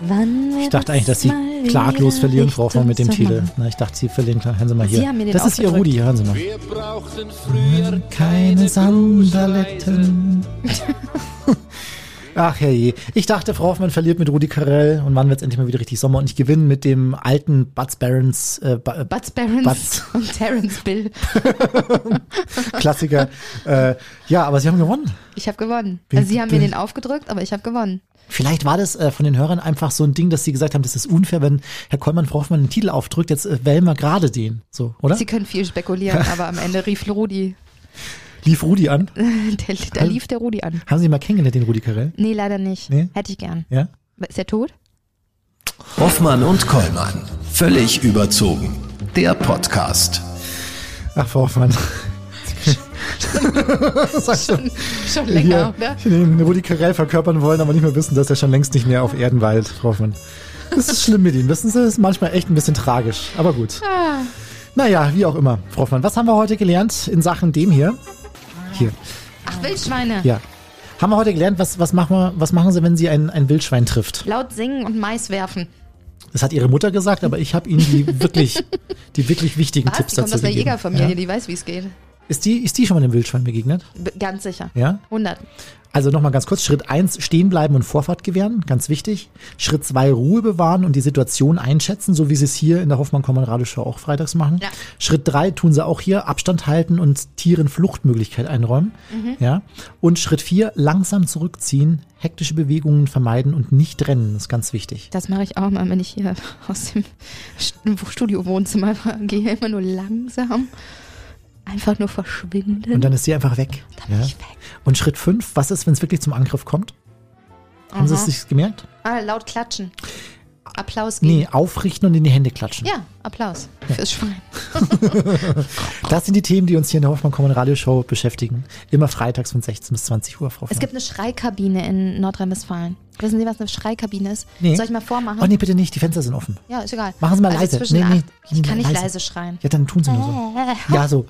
Wann Ich dachte eigentlich, dass sie klaglos verlieren, Frau Hoffmann, mit dem Titel. Na, ich dachte, sie verlieren klar. Hören Sie mal hier. Das ist ihr. Rudi, hören Sie mal. Wir brauchten früher Keine Sandaletten. Ach herrje. Ich dachte, Frau Hoffmann verliert mit Rudi Carell und wann wird es endlich mal wieder richtig Sommer und ich gewinne mit dem alten Butz Barons äh, Ba- Butz Barons Butz. und Terence Bill. Klassiker. äh, ja, aber sie haben gewonnen. Ich habe gewonnen. Also sie haben mir den aufgedrückt, aber ich habe gewonnen. Vielleicht war das äh, von den Hörern einfach so ein Ding, dass sie gesagt haben, das ist unfair, wenn Herr Kollmann Frau Hoffmann einen Titel aufdrückt, jetzt äh, wählen wir gerade den. So, oder? Sie können viel spekulieren, aber am Ende rief Rudi. Lief Rudi an. Der, da lief der Rudi an. Haben Sie mal kennengelernt, den Rudi Carell? Nee, leider nicht. Nee? Hätte ich gern. Ja? Ist er tot? Hoffmann und Kollmann. Völlig überzogen. Der Podcast. Ach, Frau Hoffmann. Sag schon. Schon länger, oder? den Rudi Carell verkörpern wollen, aber nicht mehr wissen, dass er schon längst nicht mehr auf Erden weilt, Frau Hoffmann. Das ist schlimm mit ihm, wissen Sie? Das ist manchmal echt ein bisschen tragisch, aber gut. Ah. Naja, wie auch immer, Frau Hoffmann. Was haben wir heute gelernt in Sachen dem hier? Hier, Ach, Wildschweine. ja. Haben wir heute gelernt, was, was, machen, wir, was machen Sie, wenn Sie ein, ein Wildschwein trifft? Laut singen und Mais werfen. Das hat Ihre Mutter gesagt, aber ich habe Ihnen die wirklich, die wirklich wichtigen Was? Tipps Die kommt dazu aus der gegeben. Jägerfamilie, Ja. die weiß, wie es geht. Ist, die, ist die schon mal dem Wildschwein begegnet? Ganz sicher. Ja? 100. Also nochmal ganz kurz. Schritt eins stehen bleiben und Vorfahrt gewähren, ganz wichtig. Schritt zwei Ruhe bewahren und die Situation einschätzen, so wie sie es hier in der hoffmann kommon radioshow auch freitags machen. Ja. Schritt drei tun sie auch hier, Abstand halten und Tieren Fluchtmöglichkeit einräumen. Mhm. Ja. Und Schritt vier langsam zurückziehen, hektische Bewegungen vermeiden und nicht rennen, ist ganz wichtig. Das mache ich auch mal, wenn ich hier aus dem St- Studio-Wohnzimmer gehe. Immer nur langsam. Einfach nur verschwinden. Und dann ist sie einfach weg. Dann bin Ja. ich weg. Und Schritt fünf, was ist, wenn es wirklich zum Angriff kommt? Haben Sie es sich gemerkt? Ah, laut klatschen. Applaus geben. Nee, aufrichten und in die Hände klatschen. Ja, Applaus fürs Schwein. Das sind die Themen, die uns hier in der Hoffmann Common Radio Show beschäftigen. Immer freitags von 16 bis 20 Uhr, Frau Es gibt eine Schreikabine in Nordrhein-Westfalen. Wissen Sie, was eine Schreikabine ist? Nee. Soll ich mal vormachen? Oh nee, bitte nicht, die Fenster sind offen. Ja, ist egal. Machen Sie mal also leise. Nee, nee, ich kann nicht leise. leise, schreien. Ja, dann tun Sie nur so. Ja, so.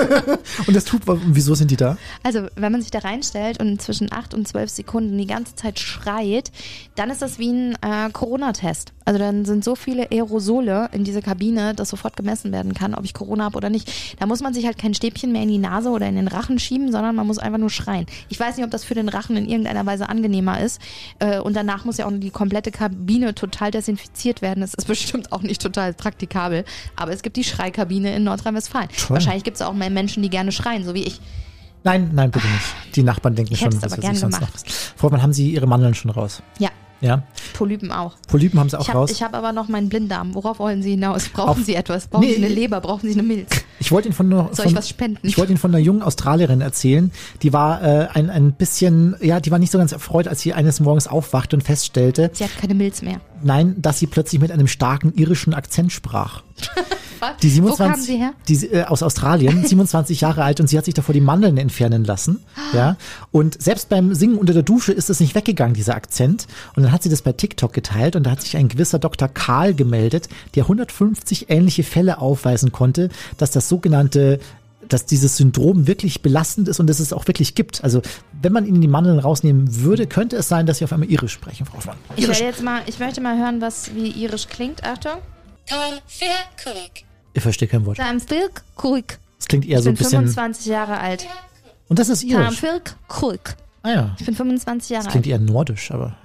und das tut, wieso sind die da? Also, wenn man sich da reinstellt und zwischen 8 und 12 Sekunden die ganze Zeit schreit, dann ist das wie ein äh, Corona-Test. Also dann sind so viele Aerosole in dieser Kabine, dass sofort gemessen werden kann, ob ich Corona habe oder nicht. Da muss man sich halt kein Stäbchen mehr in die Nase oder in den Rachen schieben, sondern man muss einfach nur schreien. Ich weiß nicht, ob das für den Rachen in irgendeiner Weise angenehmer ist. Äh, und danach muss ja auch die komplette Kabine total desinfiziert werden. Das ist bestimmt auch nicht total praktikabel. Aber es gibt die Schreikabine in Nordrhein-Westfalen. Wahrscheinlich gibt es auch mehr Menschen, die gerne schreien, so wie ich. Nein, nein, bitte nicht. Die Nachbarn denken Ich schon, was aber weiß ich gern sonst noch. gemacht. Frau Hoffmann, haben Sie Ihre Mandeln schon raus? Ja, Ja. Polypen auch. Polypen haben Sie auch Ich habe raus? hab aber noch meinen Blinddarm. Worauf wollen Sie hinaus? Brauchen Auf- Sie etwas? Brauchen Nee. Sie eine Leber? Brauchen Sie eine Milz? Ich wollte Ihnen von, nur- Soll von ich was spenden? Ich wollte Ihnen von einer jungen Australierin erzählen, die war äh, ein, ein bisschen, ja, die war nicht so ganz erfreut, als sie eines Morgens aufwachte und feststellte, Sie hat keine Milz mehr. nein, dass sie plötzlich mit einem starken irischen Akzent sprach. Was? Die Wo 27, kamen Sie her? Die, äh, aus Australien, 27 Jahre alt und sie hat sich davor die Mandeln entfernen lassen. Ja. Und selbst beim Singen unter der Dusche ist es nicht weggegangen, dieser Akzent. Und dann hat sie das bei TikTok geteilt und da hat sich ein gewisser Dr. Karl gemeldet, der 150 ähnliche Fälle aufweisen konnte, dass das sogenannte dass dieses Syndrom wirklich belastend ist und dass es auch wirklich gibt. Also wenn man ihnen die Mandeln rausnehmen würde, könnte es sein, dass sie auf einmal irisch sprechen, Frau Hoffmann. Ich Irisch. werde jetzt mal, ich möchte mal hören, was wie irisch klingt. Achtung. Ich verstehe kein Wort. Es klingt eher Ich so ein bin bisschen. 25 Jahre alt. Und das ist irisch. Ah ja. Ich bin 25 Jahre Das klingt alt. eher nordisch, aber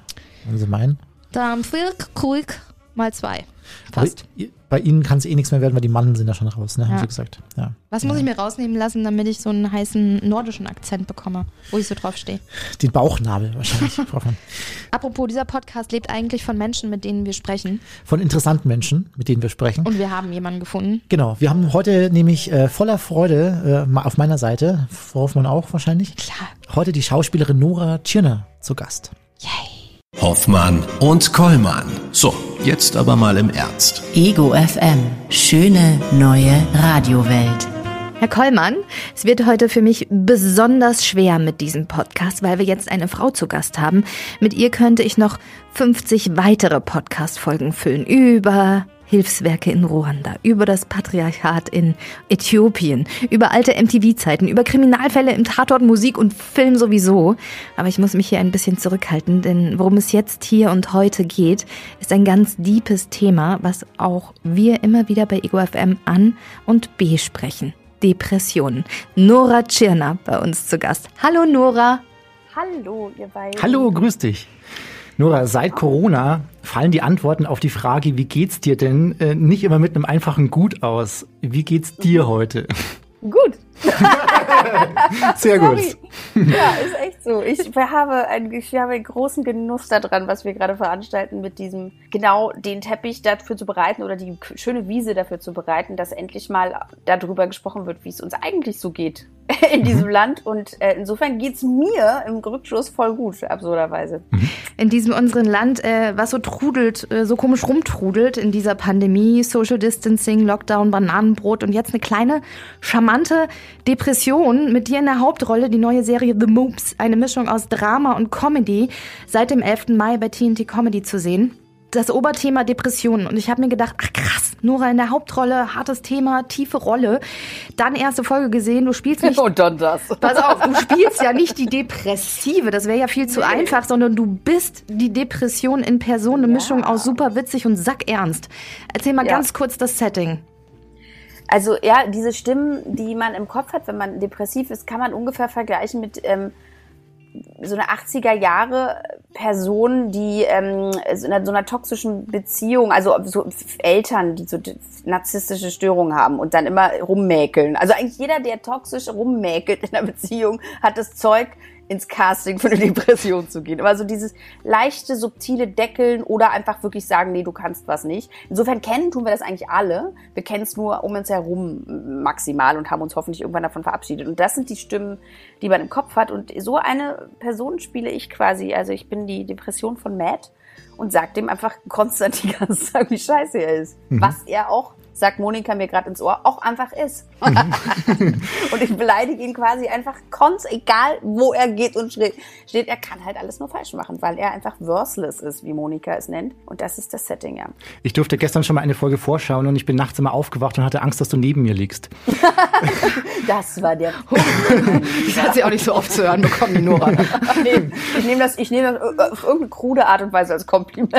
meinen. Tam Filk Kuik mal zwei. Fast. Aber bei Ihnen kann es eh nichts mehr werden, weil die Mandeln sind ja schon raus, ne? Haben Ja. Sie gesagt. Ja. Was muss ich mir rausnehmen lassen, damit ich so einen heißen nordischen Akzent bekomme, wo ich so drauf stehe? Den Bauchnabel wahrscheinlich. Apropos, dieser Podcast lebt eigentlich von Menschen, mit denen wir sprechen. Von interessanten Menschen, mit denen wir sprechen. Und wir haben jemanden gefunden. Genau, wir haben heute nämlich äh, voller Freude äh, auf meiner Seite, Frau Hoffmann auch wahrscheinlich, Klar. heute die Schauspielerin Nora Tschirner zu Gast. Yay. Hoffmann und Kollmann. So, jetzt aber mal im Ernst. Ego FM. Schöne neue Radiowelt. Herr Kollmann, es wird heute für mich besonders schwer mit diesem Podcast, weil wir jetzt eine Frau zu Gast haben. Mit ihr könnte ich noch 50 weitere Podcast-Folgen füllen über Hilfswerke in Ruanda, über das Patriarchat in Äthiopien, über alte MTV-Zeiten, über Kriminalfälle im Tatort, Musik und Film sowieso. Aber ich muss mich hier ein bisschen zurückhalten, denn worum es jetzt hier und heute geht, ist ein ganz deepes Thema, was auch wir immer wieder bei Ego FM an und besprechen. Depressionen. Nora Tschirner bei uns zu Gast. Hallo Nora. Hallo, ihr beiden. Hallo, grüß dich. Nora, seit Corona fallen die Antworten auf die Frage, wie geht's dir denn, äh, nicht immer mit einem einfachen Gut aus. Wie geht's dir heute? Gut. Sehr gut. Sorry. Ja, ist echt so. Ich habe, einen, ich habe einen großen Genuss daran, was wir gerade veranstalten, mit diesem, genau den Teppich dafür zu bereiten oder die schöne Wiese dafür zu bereiten, dass endlich mal darüber gesprochen wird, wie es uns eigentlich so geht in diesem Land. Und äh, insofern geht's mir im Rückschluss voll gut, absurderweise. In diesem unseren Land, äh, was so trudelt, äh, so komisch rumtrudelt in dieser Pandemie, Social Distancing, Lockdown, Bananenbrot und jetzt eine kleine, charmante Depression mit dir in der Hauptrolle, die neue Serie The Moops, eine Mischung aus Drama und Comedy, seit dem 11. Mai bei TNT Comedy zu sehen. Das Oberthema Depressionen. Und ich habe mir gedacht, ach krass, Nora in der Hauptrolle, hartes Thema, tiefe Rolle. Dann erste Folge gesehen, du spielst nicht. Und dann das. Pass auf, du spielst ja nicht die Depressive, das wäre ja viel zu einfach, sondern du bist die Depression in Person, eine Mischung aus super witzig und sackernst. Erzähl mal Ja. ganz kurz das Setting. Also ja, diese Stimmen, die man im Kopf hat, wenn man depressiv ist, kann man ungefähr vergleichen mit ähm, so einer 80er Jahre Person, die ähm, so, einer, so einer toxischen Beziehung, also so Eltern, die so narzisstische Störungen haben und dann immer rummäkeln. Also eigentlich jeder, der toxisch rummäkelt in einer Beziehung, hat das Zeug, ins Casting für eine Depression zu gehen. Aber so dieses leichte, subtile Deckeln oder einfach wirklich sagen, nee, du kannst was nicht. Insofern kennen tun wir das eigentlich alle. Wir kennen es nur um uns herum maximal und haben uns hoffentlich irgendwann davon verabschiedet. Und das sind die Stimmen, die man im Kopf hat. Und so eine Person spiele ich quasi. Also ich bin die Depression von Matt und sag dem einfach konstant die ganze Zeit, wie scheiße er ist. Was er auch sagt Monika mir gerade ins Ohr, auch einfach ist. und ich beleidige ihn quasi einfach konst, egal wo er geht und steht, steht, er kann halt alles nur falsch machen, weil er einfach worthless ist, wie Monika es nennt. Und das ist das Setting, ja. Ich durfte gestern schon mal eine Folge vorschauen und ich bin nachts immer aufgewacht und hatte Angst, dass du neben mir liegst. Das war der Punkt. Das hat sie auch nicht so oft zu hören bekommen, die Nora. Nee, ich nehme das, ich nehme das auf irgendeine krude Art und Weise als Kompliment.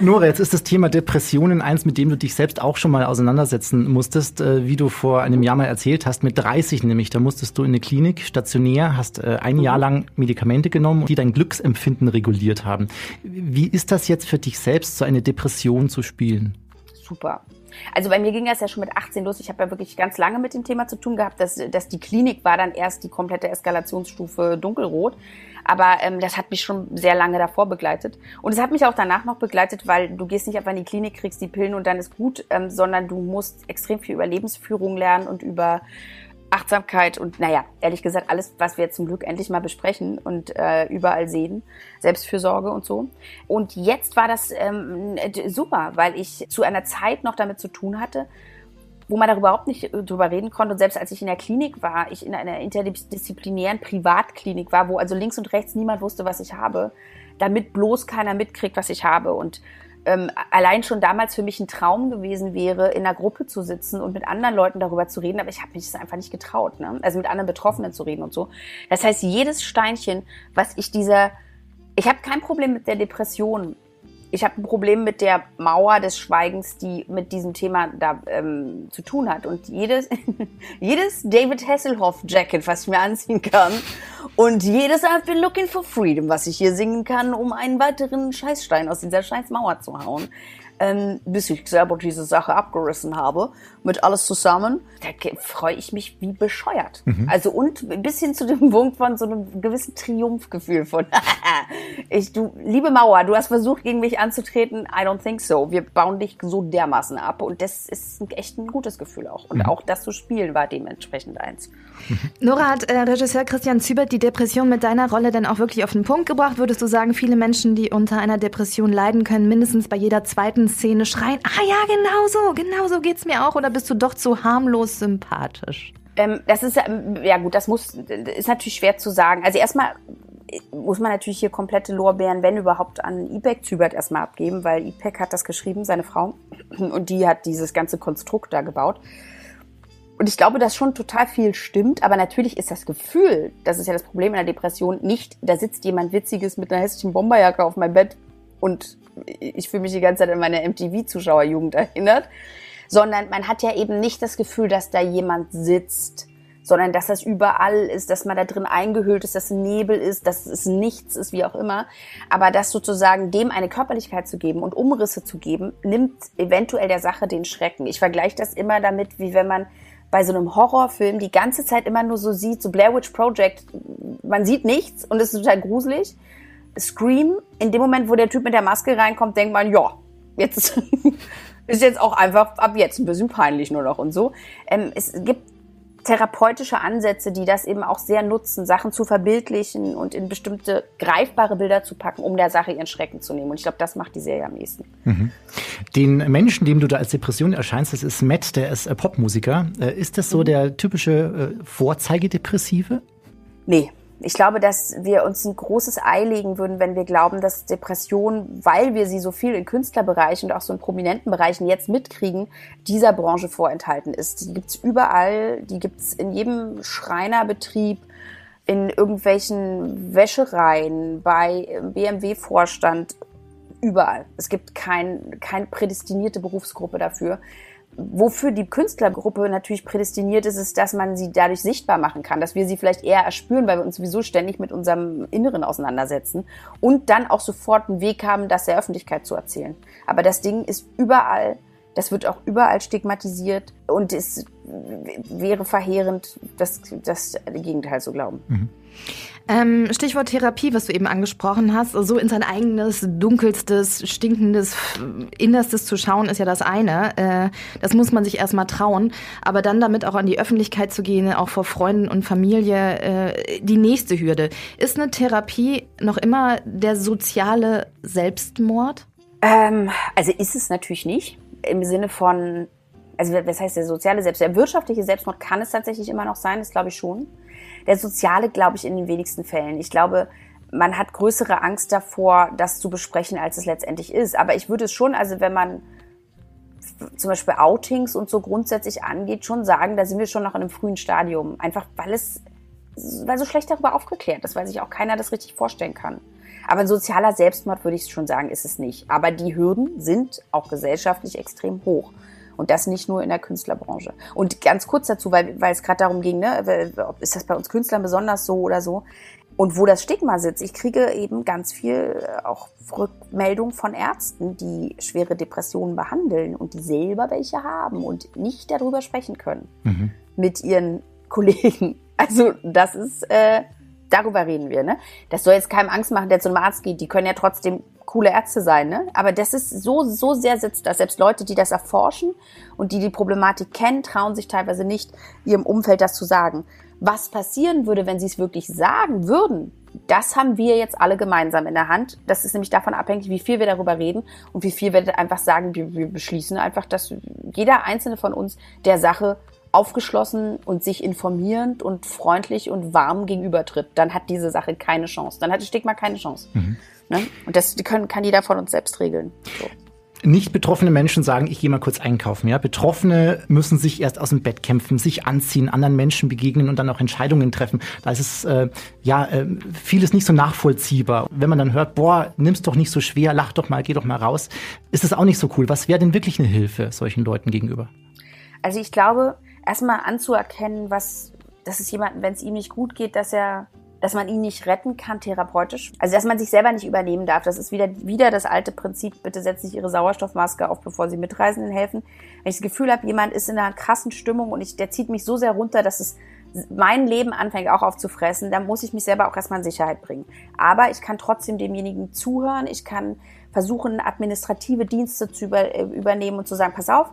Nora, jetzt ist das Thema Depressionen eins, mit dem du dich selbst auch schon mal auseinandersetzen musstest, äh, wie du vor einem Jahr mal erzählt hast, mit 30 nämlich. Da musstest du in eine Klinik stationär, hast äh, ein Jahr lang Medikamente genommen, die dein Glücksempfinden reguliert haben. Wie ist das jetzt für dich selbst, so eine Depression zu spielen? Super. Also bei mir ging das ja schon mit 18 los. Ich habe ja wirklich ganz lange mit dem Thema zu tun gehabt. Dass, dass die Klinik war dann erst die komplette Eskalationsstufe dunkelrot. Aber ähm, das hat mich schon sehr lange davor begleitet. Und es hat mich auch danach noch begleitet, weil du gehst nicht einfach in die Klinik, kriegst die Pillen und dann ist gut, ähm, sondern du musst extrem viel über Lebensführung lernen und über Achtsamkeit und naja, ehrlich gesagt, alles, was wir zum Glück endlich mal besprechen und äh, überall sehen, Selbstfürsorge und so. Und jetzt war das ähm, super, weil ich zu einer Zeit noch damit zu tun hatte, wo man darüber überhaupt nicht drüber reden konnte. Und selbst als ich in der Klinik war, ich in einer interdisziplinären Privatklinik war, wo also links und rechts niemand wusste, was ich habe, damit bloß keiner mitkriegt, was ich habe. Und ähm, allein schon damals für mich ein Traum gewesen wäre, in einer Gruppe zu sitzen und mit anderen Leuten darüber zu reden, aber ich habe mich das einfach nicht getraut, ne? also mit anderen Betroffenen zu reden und so. Das heißt, jedes Steinchen, was ich dieser, ich habe kein Problem mit der Depression, ich habe ein Problem mit der Mauer des Schweigens, die mit diesem Thema da ähm, zu tun hat. Und jedes, jedes David Hasselhoff Jacket, was ich mir anziehen kann, und jedes I've been looking for freedom, was ich hier singen kann, um einen weiteren Scheißstein aus dieser scheiß Mauer zu hauen, ähm, bis ich selber diese Sache abgerissen habe, mit alles zusammen, da freue ich mich wie bescheuert. Also und bis hin zu dem Punkt von so einem gewissen Triumphgefühl von, ich, du, liebe Mauer, du hast versucht, gegen mich anzutreten, I don't think so. Wir bauen dich so dermaßen ab und das ist ein, echt ein gutes Gefühl auch. Und auch das zu spielen war dementsprechend eins. Nora hat äh, Regisseur Christian Zübert die Depression mit deiner Rolle denn auch wirklich auf den Punkt gebracht? Würdest du sagen, viele Menschen, die unter einer Depression leiden können, mindestens bei jeder zweiten Szene schreien, ah ja, genau so, genau so geht's mir auch? Oder bist du doch zu harmlos sympathisch? Ähm, das ist ja, gut, das muss, ist natürlich schwer zu sagen. Also erstmal muss man natürlich hier komplette Lorbeeren, wenn überhaupt, an Ipek Zübert erstmal abgeben, weil Ipek hat das geschrieben, seine Frau, und die hat dieses ganze Konstrukt da gebaut. Und ich glaube, dass schon total viel stimmt, aber natürlich ist das Gefühl, das ist ja das Problem in der Depression, nicht, da sitzt jemand Witziges mit einer hässlichen Bomberjacke auf meinem Bett und ich fühle mich die ganze Zeit an meine MTV-Zuschauerjugend erinnert, sondern man hat ja eben nicht das Gefühl, dass da jemand sitzt, sondern dass das überall ist, dass man da drin eingehüllt ist, dass Nebel ist, dass es nichts ist, wie auch immer. Aber das sozusagen dem eine Körperlichkeit zu geben und Umrisse zu geben, nimmt eventuell der Sache den Schrecken. Ich vergleiche das immer damit, wie wenn man bei so einem Horrorfilm die ganze Zeit immer nur so sieht, so Blair Witch Project, man sieht nichts und es ist total gruselig. Scream, in dem Moment, wo der Typ mit der Maske reinkommt, denkt man, ja, jetzt ist jetzt auch einfach ab jetzt ein bisschen peinlich nur noch und so. Ähm, es gibt therapeutische Ansätze, die das eben auch sehr nutzen, Sachen zu verbildlichen und in bestimmte greifbare Bilder zu packen, um der Sache ihren Schrecken zu nehmen. Und ich glaube, das macht die Serie am ehesten. Mhm. Den Menschen, dem du da als Depression erscheinst, das ist Matt, der ist äh, Popmusiker. Äh, ist das so mhm. der typische äh, Vorzeigedepressive? Nee, ich glaube, dass wir uns ein großes Ei legen würden, wenn wir glauben, dass Depression, weil wir sie so viel in Künstlerbereichen und auch so in prominenten Bereichen jetzt mitkriegen, dieser Branche vorenthalten ist. Die gibt's überall, die gibt's in jedem Schreinerbetrieb, in irgendwelchen Wäschereien, bei BMW-Vorstand, überall. Es gibt kein, keine prädestinierte Berufsgruppe dafür wofür die Künstlergruppe natürlich prädestiniert ist, ist, dass man sie dadurch sichtbar machen kann, dass wir sie vielleicht eher erspüren, weil wir uns sowieso ständig mit unserem Inneren auseinandersetzen und dann auch sofort einen Weg haben, das der Öffentlichkeit zu erzählen. Aber das Ding ist überall, das wird auch überall stigmatisiert und es wäre verheerend, das, das Gegenteil zu glauben. Mhm. Ähm, Stichwort Therapie, was du eben angesprochen hast, so in sein eigenes, dunkelstes, stinkendes Innerstes zu schauen, ist ja das eine. Äh, das muss man sich erstmal trauen. Aber dann damit auch an die Öffentlichkeit zu gehen, auch vor Freunden und Familie, äh, die nächste Hürde. Ist eine Therapie noch immer der soziale Selbstmord? Ähm, also ist es natürlich nicht. Im Sinne von, also was heißt der soziale Selbstmord? Der wirtschaftliche Selbstmord kann es tatsächlich immer noch sein, das glaube ich schon. Der soziale glaube ich in den wenigsten Fällen. Ich glaube, man hat größere Angst davor, das zu besprechen, als es letztendlich ist. Aber ich würde es schon, also wenn man zum Beispiel Outings und so grundsätzlich angeht, schon sagen, da sind wir schon noch in einem frühen Stadium. Einfach weil es, weil so schlecht darüber aufgeklärt ist, weil sich auch keiner das richtig vorstellen kann. Aber ein sozialer Selbstmord würde ich schon sagen, ist es nicht. Aber die Hürden sind auch gesellschaftlich extrem hoch. Und das nicht nur in der Künstlerbranche. Und ganz kurz dazu, weil, weil es gerade darum ging, ne, ist das bei uns Künstlern besonders so oder so? Und wo das Stigma sitzt, ich kriege eben ganz viel äh, auch Rückmeldung von Ärzten, die schwere Depressionen behandeln und die selber welche haben und nicht darüber sprechen können mhm. mit ihren Kollegen. Also das ist, äh, darüber reden wir. Ne? Das soll jetzt keinem Angst machen, der zum Arzt geht. Die können ja trotzdem coole Ärzte sein, ne? Aber das ist so, so sehr sitzt das. Selbst Leute, die das erforschen und die die Problematik kennen, trauen sich teilweise nicht, ihrem Umfeld das zu sagen. Was passieren würde, wenn sie es wirklich sagen würden, das haben wir jetzt alle gemeinsam in der Hand. Das ist nämlich davon abhängig, wie viel wir darüber reden und wie viel wir einfach sagen, wir, wir beschließen einfach, dass jeder einzelne von uns der Sache aufgeschlossen und sich informierend und freundlich und warm gegenübertritt, dann hat diese Sache keine Chance. Dann hat das Stigma keine Chance. Mhm. Ne? Und das können, kann jeder von uns selbst regeln. So. Nicht betroffene Menschen sagen, ich gehe mal kurz einkaufen. Ja, Betroffene müssen sich erst aus dem Bett kämpfen, sich anziehen, anderen Menschen begegnen und dann auch Entscheidungen treffen. Da ist es äh, ja äh, vieles nicht so nachvollziehbar. Wenn man dann hört, boah, nimm's doch nicht so schwer, lach doch mal, geh doch mal raus, ist es auch nicht so cool. Was wäre denn wirklich eine Hilfe solchen Leuten gegenüber? Also ich glaube, erstmal anzuerkennen, was, dass es jemandem, wenn es ihm nicht gut geht, dass er dass man ihn nicht retten kann therapeutisch. Also dass man sich selber nicht übernehmen darf. Das ist wieder, wieder das alte Prinzip, bitte setzen Sie Ihre Sauerstoffmaske auf, bevor Sie Mitreisenden helfen. Wenn ich das Gefühl habe, jemand ist in einer krassen Stimmung und ich, der zieht mich so sehr runter, dass es mein Leben anfängt auch aufzufressen, dann muss ich mich selber auch erstmal in Sicherheit bringen. Aber ich kann trotzdem demjenigen zuhören, ich kann versuchen, administrative Dienste zu über, äh, übernehmen und zu sagen, pass auf,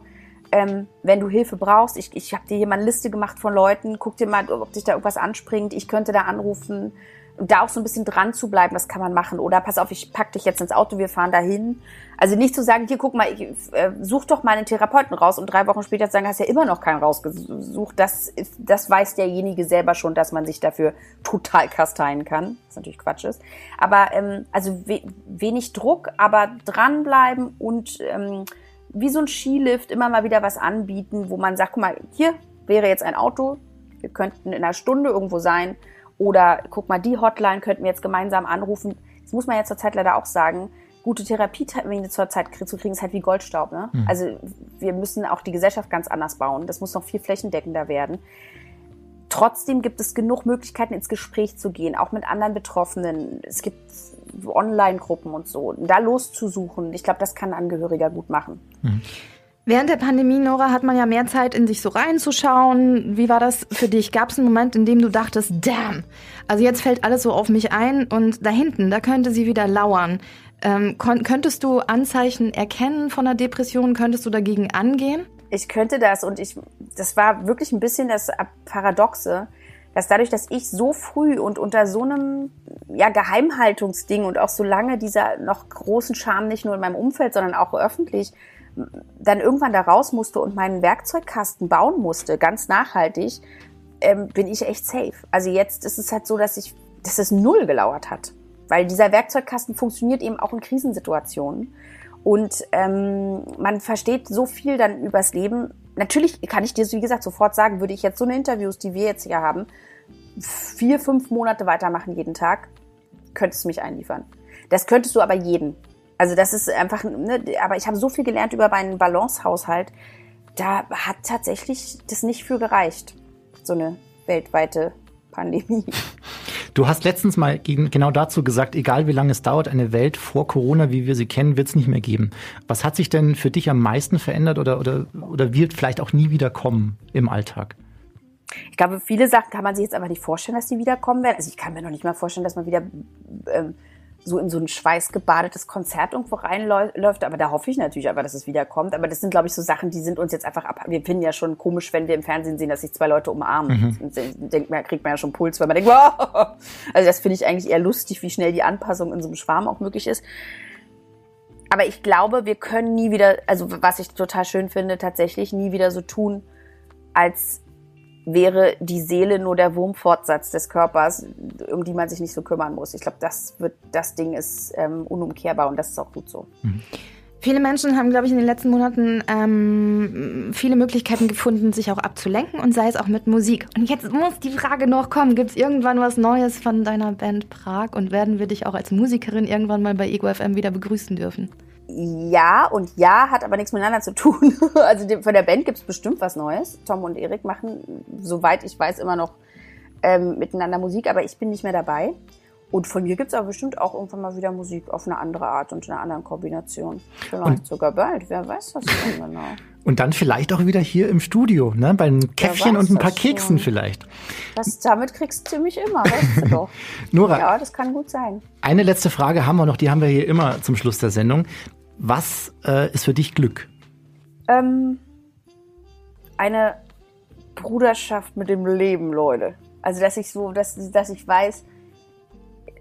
ähm, wenn du Hilfe brauchst, ich, ich habe dir hier mal eine Liste gemacht von Leuten, guck dir mal, ob dich da irgendwas anspringt, ich könnte da anrufen, Und da auch so ein bisschen dran zu bleiben, das kann man machen. Oder pass auf, ich pack dich jetzt ins Auto, wir fahren dahin. Also nicht zu sagen, hier guck mal, ich, äh, such doch mal einen Therapeuten raus und drei Wochen später zu sagen, hast ja immer noch keinen rausgesucht. Das, das weiß derjenige selber schon, dass man sich dafür total kasteien kann. Was natürlich Quatsch ist. Aber ähm, also we wenig Druck, aber dranbleiben und ähm, wie so ein Skilift immer mal wieder was anbieten, wo man sagt, guck mal, hier wäre jetzt ein Auto, wir könnten in einer Stunde irgendwo sein oder guck mal, die Hotline könnten wir jetzt gemeinsam anrufen. Das muss man ja zurzeit leider auch sagen. Gute Therapietermine zurzeit zu kriegen, ist halt wie Goldstaub. Ne? Mhm. Also wir müssen auch die Gesellschaft ganz anders bauen. Das muss noch viel flächendeckender werden. Trotzdem gibt es genug Möglichkeiten, ins Gespräch zu gehen, auch mit anderen Betroffenen. Es gibt Online-Gruppen und so. Da loszusuchen, ich glaube, das kann ein Angehöriger gut machen. Mhm. Während der Pandemie, Nora, hat man ja mehr Zeit, in sich so reinzuschauen. Wie war das für dich? Gab es einen Moment, in dem du dachtest, damn, also jetzt fällt alles so auf mich ein und da hinten, da könnte sie wieder lauern. Ähm, könntest du Anzeichen erkennen von einer Depression? Könntest du dagegen angehen? Ich könnte das und ich, das war wirklich ein bisschen das Paradoxe, dass dadurch, dass ich so früh und unter so einem ja, Geheimhaltungsding und auch so lange dieser noch großen Scham nicht nur in meinem Umfeld, sondern auch öffentlich dann irgendwann da raus musste und meinen Werkzeugkasten bauen musste, ganz nachhaltig, ähm, bin ich echt safe. Also jetzt ist es halt so, dass ich, dass es null gelauert hat. Weil dieser Werkzeugkasten funktioniert eben auch in Krisensituationen. Und ähm, man versteht so viel dann übers Leben. Natürlich kann ich dir, wie gesagt, sofort sagen, würde ich jetzt so eine Interviews, die wir jetzt hier haben, vier, fünf Monate weitermachen jeden Tag, könntest du mich einliefern. Das könntest du aber jeden. Also das ist einfach, ne, aber ich habe so viel gelernt über meinen Balancehaushalt. Da hat tatsächlich das nicht für gereicht. So eine weltweite Pandemie. Du hast letztens mal genau dazu gesagt, egal wie lange es dauert, eine Welt vor Corona, wie wir sie kennen, wird es nicht mehr geben. Was hat sich denn für dich am meisten verändert oder, oder, oder wird vielleicht auch nie wieder kommen im Alltag? Ich glaube, viele Sachen kann man sich jetzt einfach nicht vorstellen, dass die wiederkommen werden. Also ich kann mir noch nicht mal vorstellen, dass man wieder ähm, so in so ein schweißgebadetes Konzert irgendwo reinläuft. Aber da hoffe ich natürlich einfach, dass es wiederkommt. Aber das sind, glaube ich, so Sachen, die sind uns jetzt einfach ab. Wir finden ja schon komisch, wenn wir im Fernsehen sehen, dass sich zwei Leute umarmen. Mhm. Denkt man, kriegt man ja schon Puls, weil man denkt, wow. Also das finde ich eigentlich eher lustig, wie schnell die Anpassung in so einem Schwarm auch möglich ist. Aber ich glaube, wir können nie wieder, also was ich total schön finde, tatsächlich nie wieder so tun, als wäre die Seele nur der Wurmfortsatz des Körpers, um die man sich nicht so kümmern muss. Ich glaube, das wird, das Ding ist ähm, unumkehrbar und das ist auch gut so. Mhm. Viele Menschen haben, glaube ich, in den letzten Monaten ähm, viele Möglichkeiten gefunden, sich auch abzulenken und sei es auch mit Musik. Und jetzt muss die Frage noch kommen, gibt es irgendwann was Neues von deiner Band Prag und werden wir dich auch als Musikerin irgendwann mal bei Ego FM wieder begrüßen dürfen? Ja und ja hat aber nichts miteinander zu tun. Also von der Band gibt es bestimmt was Neues. Tom und Erik machen, soweit ich weiß, immer noch ähm, miteinander Musik, aber ich bin nicht mehr dabei. Und von mir gibt es aber bestimmt auch irgendwann mal wieder Musik auf eine andere Art und in einer anderen Kombination. Vielleicht und sogar bald, wer weiß das denn genau. Und dann vielleicht auch wieder hier im Studio, ne? Bei einem Käffchen und ein paar Keksen schon. vielleicht. Das, damit kriegst du ziemlich immer, weißt du doch. Nora. Ja, das kann gut sein. Eine letzte Frage haben wir noch, die haben wir hier immer zum Schluss der Sendung. Was äh, ist für dich Glück? Ähm, eine Bruderschaft mit dem Leben, Leute. Also, dass ich so, dass, dass ich weiß,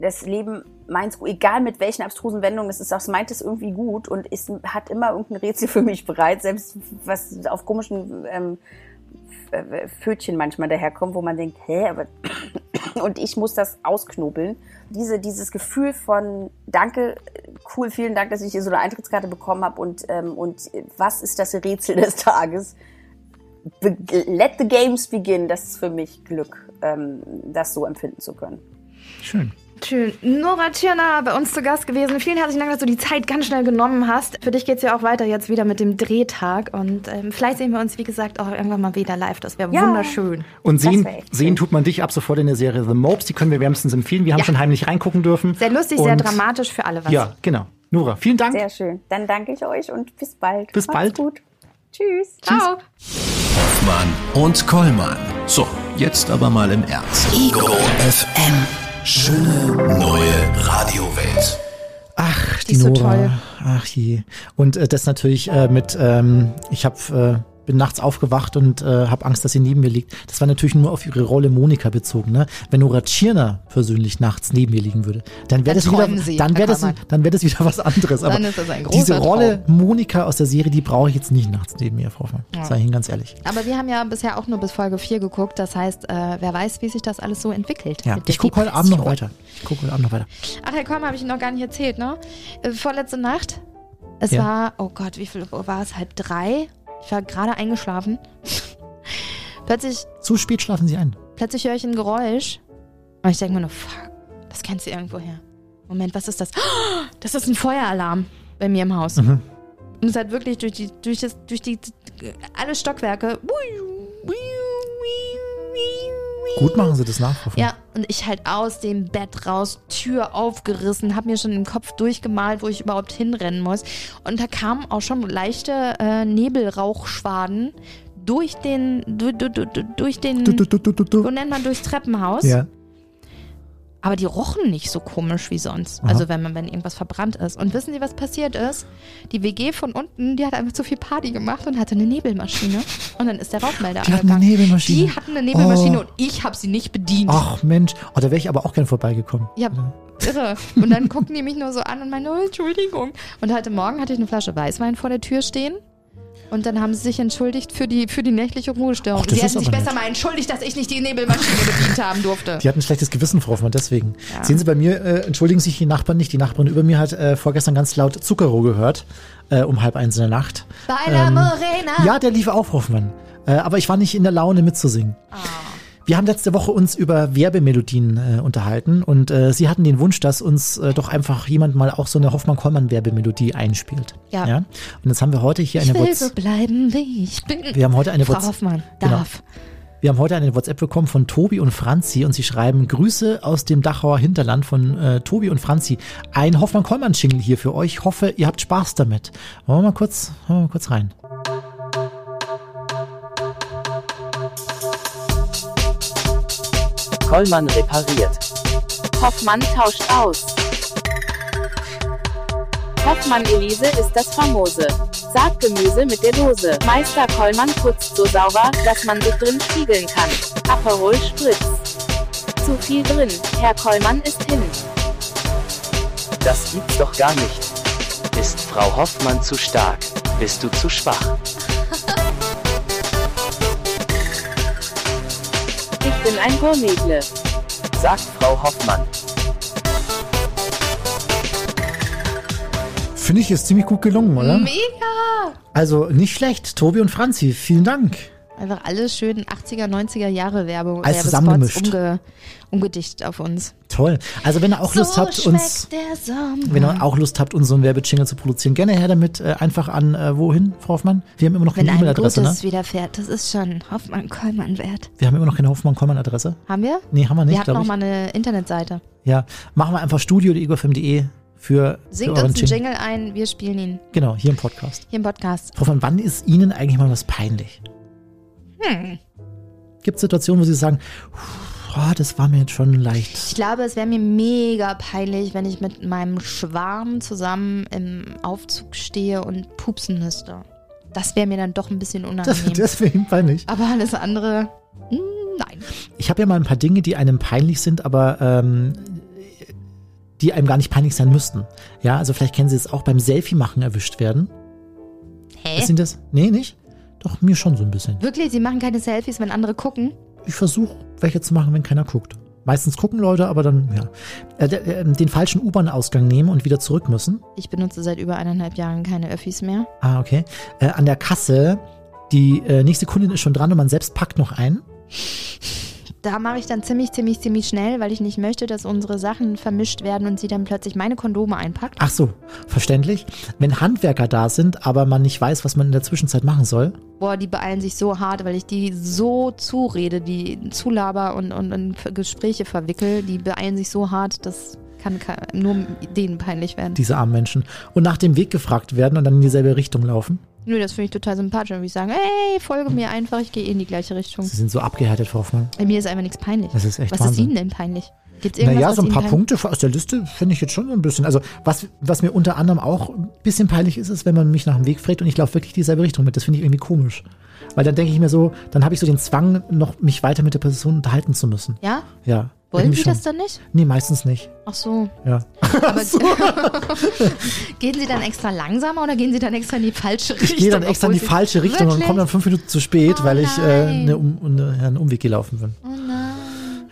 das Leben meint egal mit welchen abstrusen Wendungen es ist, auch meint es irgendwie gut und ist, hat immer irgendein Rätsel für mich bereit, selbst was auf komischen ähm, Pfötchen manchmal daherkommt, wo man denkt, hä, aber und ich muss das ausknobeln. Diese, dieses Gefühl von Danke, cool, vielen Dank, dass ich hier so eine Eintrittskarte bekommen habe und, ähm, und was ist das Rätsel des Tages? Be let the games begin, das ist für mich Glück, ähm, das so empfinden zu können. Schön. Schön. Nora Tschirner bei uns zu Gast gewesen. Vielen herzlichen Dank, dass du die Zeit ganz schnell genommen hast. Für dich geht es ja auch weiter jetzt wieder mit dem Drehtag. Und ähm, vielleicht sehen wir uns, wie gesagt, auch irgendwann mal wieder live. Das wäre ja. wunderschön. Und sehen, sehen tut man dich ab sofort in der Serie The Mopes. Die können wir wärmstens empfehlen. Wir haben ja. schon heimlich reingucken dürfen. Sehr lustig, und sehr dramatisch für alle was. Ja, genau. Nora, vielen Dank. Sehr schön. Dann danke ich euch und bis bald. Bis Macht's bald. gut. Tschüss. Ciao. Hoffmann und Kollmann. So, jetzt aber mal im Ernst. Ego FM. Schöne neue Radiowelt. Ach, die, die ist Nora. so toll. Ach je. Und äh, das natürlich äh, mit, ähm, ich habe bin nachts aufgewacht und äh, habe Angst, dass sie neben mir liegt. Das war natürlich nur auf ihre Rolle Monika bezogen. Ne? Wenn Nora Tschirner persönlich nachts neben mir liegen würde, dann wäre das wieder, Sie, dann Herr wäre das, Kollmann. dann wäre das wieder was anderes. Aber Dann ist das ein großer diese Rolle Monika aus der Serie, die brauche ich jetzt nicht nachts neben mir, Frau Hoffmann. Sag ich Ihnen ganz ehrlich. Aber wir haben ja bisher auch nur bis Folge 4 geguckt. Das heißt, äh, wer weiß, wie sich das alles so entwickelt. Ja, ich gucke heute Abend noch weiter. Ich gucke heute Abend noch weiter. Ach, Herr Kolm, habe ich Ihnen noch gar nicht erzählt, ne? Äh, Vorletzte Nacht. Es Ja. war, oh Gott, wie viel Uhr war es? Halb drei? Ich war gerade eingeschlafen. plötzlich, Zu spät schlafen Sie ein. plötzlich höre ich ein Geräusch. Und ich denke mir nur, fuck, das kennst du irgendwo her. Moment, was ist das? Das ist ein Feueralarm bei mir im Haus. Mhm. Und es hat wirklich durch die, durch das, durch die, alle Stockwerke. Gut machen Sie das nach, Frau Hoffmann. Ja, und ich halt aus dem Bett raus, Tür aufgerissen, habe mir schon im Kopf durchgemalt, wo ich überhaupt hinrennen muss. Und da kamen auch schon leichte äh, Nebelrauchschwaden durch den, du, du, du, du, durch den, Du, du, du, du. nennt man durchs Treppenhaus. Ja. Aber die rochen nicht so komisch wie sonst. Aha. Also wenn man, wenn irgendwas verbrannt ist. Und wissen Sie, was passiert ist? Die WG von unten, die hat einfach zu viel Party gemacht und hatte eine Nebelmaschine. Und dann ist der Rauchmelder Die hatten eine. Nebelmaschine. Die hatten eine Nebelmaschine Oh. und ich habe sie nicht bedient. Ach Mensch, oh, da wäre ich aber auch gern vorbeigekommen. Ja, irre. Und dann gucken die mich nur so an und meinen, oh, Entschuldigung. Und heute Morgen hatte ich eine Flasche Weißwein vor der Tür stehen. Und dann haben sie sich entschuldigt für die, für die nächtliche Ruhestörung. Ach, sie hätten sich besser nett. mal entschuldigt, dass ich nicht die Nebelmaschine bedient haben durfte. Die hatten ein schlechtes Gewissen, Frau Hoffmann, deswegen. Ja. Sehen Sie, bei mir äh, entschuldigen sich die Nachbarn nicht. Die Nachbarin über mir hat äh, vorgestern ganz laut Zuckerroh gehört, äh, um halb eins in der Nacht. Bei der Ähm, Morena. Ja, der lief auf, Hoffmann. Äh, aber ich war nicht in der Laune mitzusingen. Ah. Wir haben letzte Woche uns über Werbemelodien äh, unterhalten und äh, Sie hatten den Wunsch, dass uns äh, doch einfach jemand mal auch so eine Hoffmann-Kollmann-Werbemelodie einspielt. Ja. Und jetzt haben wir heute hier ich eine WhatsApp. so bleiben, wie ich bin. Wir haben heute eine Frau WhatsApp. Hoffmann Genau. darf. Wir haben heute eine WhatsApp bekommen von Tobi und Franzi und sie schreiben Grüße aus dem Dachauer Hinterland von äh, Tobi und Franzi. Ein Hoffmann-Kollmann-Jingle hier für euch. Ich hoffe, ihr habt Spaß damit. Wollen wir mal kurz, wir mal kurz rein. Kollmann repariert. Hoffmann tauscht aus. Hoffmann Elise ist das famose. Saatgemüse mit der Dose. Meister Kollmann putzt so sauber, dass man sich drin spiegeln kann. Aperol Spritz. Zu viel drin. Herr Kollmann ist hin. Das gibt's doch gar nicht. Ist Frau Hoffmann zu stark? Bist du zu schwach? bin ein Gourmetle. Sagt Frau Hoffmann. Finde ich, ist ziemlich gut gelungen, oder? Mega! Also nicht schlecht. Tobi und Franzi, vielen Dank. Einfach alles schön 80er, 90er Jahre Werbung, Alles zusammengemischt. umge, umgedichtet auf uns. Toll. Also wenn ihr auch Lust so habt, uns, wenn ihr auch Lust habt, uns so einen Werbejingle zu produzieren, gerne her damit. Äh, einfach an äh, wohin, Frau Hoffmann? Wir haben immer noch Wenn keine E-Mail-Adresse, Gutes ne? widerfährt, das ist schon Hoffmann-Kollmann wert. Wir haben immer noch keine Hoffmann-Kollmann-Adresse. Haben wir? Nee, haben wir nicht, wir hatten glaube noch mal eine Internetseite. Ja, machen wir einfach studio.egofm.de für, Singt für uns einen. Jingle ein, wir spielen ihn Genau, hier im Podcast. hier im Podcast. Frau Hoffmann, wann ist Ihnen eigentlich mal was peinlich? Hm. Gibt es Situationen, wo Sie sagen, oh, das war mir jetzt schon Ich leicht. glaube, es wäre mir mega peinlich, wenn ich mit meinem Schwarm zusammen im Aufzug stehe und pupsen müsste. Das wäre mir dann doch ein bisschen Das, unangenehm. das wäre Ihnen peinlich. Aber alles andere, hm, nein. Ich habe ja mal ein paar Dinge, die einem peinlich sind, aber ähm, die einem gar nicht peinlich sein müssten. Ja, also vielleicht kennen Sie es auch beim Selfie-Machen erwischt werden. Hä? Was sind das? Nee, nicht? Doch, mir schon so ein bisschen. Wirklich, sie machen keine Selfies, wenn andere gucken? Ich versuche, welche zu machen, wenn keiner guckt. Meistens gucken Leute, aber dann, ja. Äh, äh, den falschen U-Bahn-Ausgang nehmen und wieder zurück müssen. Ich benutze seit über eineinhalb Jahren keine Öffis mehr. Ah, okay. Äh, an der Kasse, die äh, nächste Kundin ist schon dran und man selbst packt noch ein. Da mache ich dann ziemlich, ziemlich, ziemlich schnell, weil ich nicht möchte, dass unsere Sachen vermischt werden und sie dann plötzlich meine Kondome einpackt. Ach so, verständlich. Wenn Handwerker da sind, aber man nicht weiß, was man in der Zwischenzeit machen soll. Boah, die beeilen sich so hart, weil ich die so zurede, die zulaber und, und in Gespräche verwickel. Die beeilen sich so hart, das kann, kann nur denen peinlich werden. diese armen Menschen, und nach dem Weg gefragt werden und dann in dieselbe Richtung laufen. Nö, das finde ich total sympathisch. Würde ich sagen, hey, folge mir einfach, ich gehe in die gleiche Richtung. Sie sind so abgehärtet, Frau Hoffmann. Bei mir ist einfach nichts peinlich. Das ist echt Was Wahnsinn. ist Ihnen denn peinlich? Gibt's irgendwas, Naja, so ein paar Punkte aus der Liste finde ich jetzt schon so ein bisschen. Also, was, was mir unter anderem auch ein bisschen peinlich ist, ist, wenn man mich nach dem Weg fragt und ich laufe wirklich dieselbe Richtung mit. Das finde ich irgendwie komisch. Weil dann denke ich mir so, dann habe ich so den Zwang, noch mich weiter mit der Person unterhalten zu müssen. Ja? Ja. Wollen Sie das dann nicht? Nee, meistens nicht. Ach so. Ja. Aber gehen Sie dann extra langsamer oder gehen Sie dann extra in die falsche Richtung? Ich gehe dann extra in die falsche Richtung und Wirklich? komme dann fünf Minuten zu spät, Oh weil ich äh, eine um, eine, ja, einen Umweg gelaufen bin. Oh nein.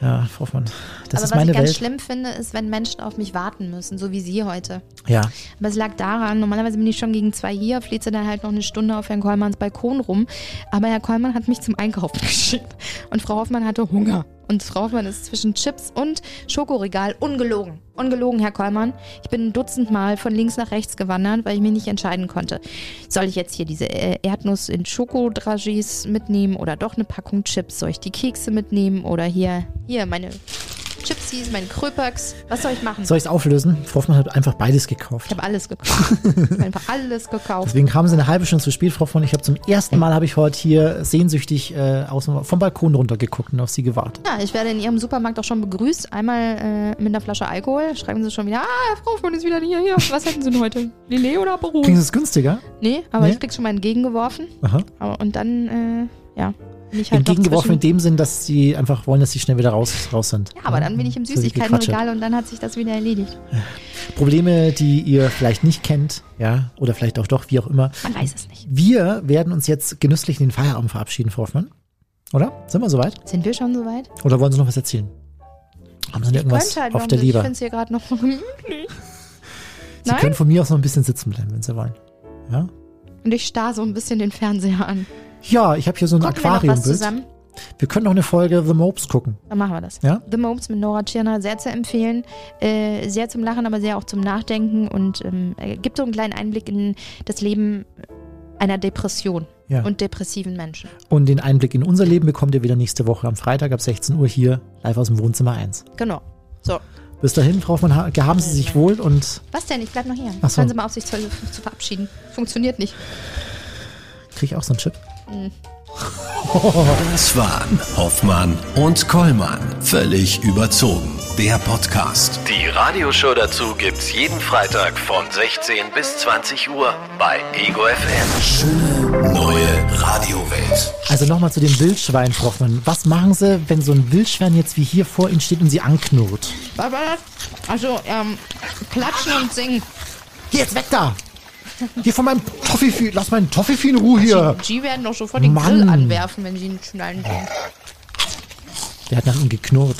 Ja, Frau Hoffmann, das Aber ist was meine ich ganz Welt. schlimm finde, ist, wenn Menschen auf mich warten müssen, so wie Sie heute. Ja. Aber es lag daran, normalerweise bin ich schon gegen zwei hier, flitze dann halt noch eine Stunde auf Herrn Kollmanns Balkon rum. Aber Herr Kollmann hat mich zum Einkaufen geschickt. Und Frau Hoffmann hatte Hunger. Und Frau Hoffmann ist zwischen Chips und Schokoregal ungelogen. Ungelogen, Herr Kollmann. Ich bin ein Dutzend Mal von links nach rechts gewandert, weil ich mich nicht entscheiden konnte. Soll ich jetzt hier diese äh, Erdnuss in Schokodragis mitnehmen oder doch eine Packung Chips? Soll ich die Kekse mitnehmen oder hier, hier meine Chipsies, meine Kröpers? Was soll ich machen? Soll ich es auflösen? Frau Hoffmann hat einfach beides gekauft. Ich habe alles gekauft. Ich habe einfach alles gekauft. Deswegen kamen sie eine halbe Stunde zu spät, Frau Hoffmann. Ich habe zum ersten Mal habe ich heute hier sehnsüchtig äh, aus, vom Balkon runtergeguckt und auf sie gewartet. Ja, ich werde in Ihrem Supermarkt auch schon begrüßt. Einmal äh, mit einer Flasche Alkohol. Schreiben Sie schon wieder, ah, Frau Hoffmann ist wieder hier. hier. Was hätten Sie denn heute? Lillet oder Beruhig? Kriegen sie es günstiger? Nee, aber Nee? ich krieg's schon mal entgegengeworfen. Aha. Aber, und dann, äh, ja, bin ich halt Entgegengeworfen in dem Sinn, dass sie einfach wollen, dass sie schnell wieder raus, raus sind. Ja, aber dann bin ich im. Süßigkeitenregal und dann hat sich das wieder erledigt. Probleme, die ihr vielleicht nicht kennt, ja, oder vielleicht auch doch, wie auch immer. Man weiß es nicht. Wir werden uns jetzt genüsslich in den Feierabend verabschieden, Frau Hoffmann. Oder? Sind wir soweit? Sind wir schon soweit? Oder wollen Sie noch was erzählen? Haben Sie noch irgendwas halt auf noch der bisschen- Ich finde es hier gerade noch gemütlich. Sie Nein? können von mir aus noch ein bisschen sitzen bleiben, wenn Sie wollen. Ja? Und ich starr so ein bisschen den Fernseher an. Ja, ich habe hier so ein wir Aquariumbild. Wir können noch eine Folge The Mopes gucken. Dann machen wir das. Ja? The Mopes mit Nora Tschirner, sehr zu empfehlen. Äh, sehr zum Lachen, aber sehr auch zum Nachdenken und ähm, äh, gibt so einen kleinen Einblick in das Leben einer Depression Ja. und depressiven Menschen. Und den Einblick in unser Leben bekommt ihr wieder nächste Woche am Freitag ab 16 Uhr hier live aus dem Wohnzimmer 1. Genau. So. Bis dahin, Frau Hoffmann, ha- gehaben Sie sich wohl und Was denn? Ich bleib noch hier. Ach so. Hören Sie mal auf, sich zu, zu verabschieden. Funktioniert nicht. kriege ich auch so einen Chip. Das waren Hoffmann und Kollmann. Völlig überzogen. Der Podcast. Die Radioshow dazu gibt's jeden Freitag von 16 bis 20 Uhr bei Ego FM. Schöne neue Radiowelt. Also nochmal zu dem Wildschwein, Hoffmann. Was machen Sie, wenn so ein Wildschwein jetzt wie hier vor Ihnen steht und Sie anknurrt? Also, ähm, klatschen und singen. Geh jetzt weg da! Hier von meinem Toffifee, lass meinen Toffifee in Ruhe hier! Die werden doch sofort den Mann. Grill anwerfen, wenn sie ihn schnallen sehen. Der hat nach ihm geknurrt.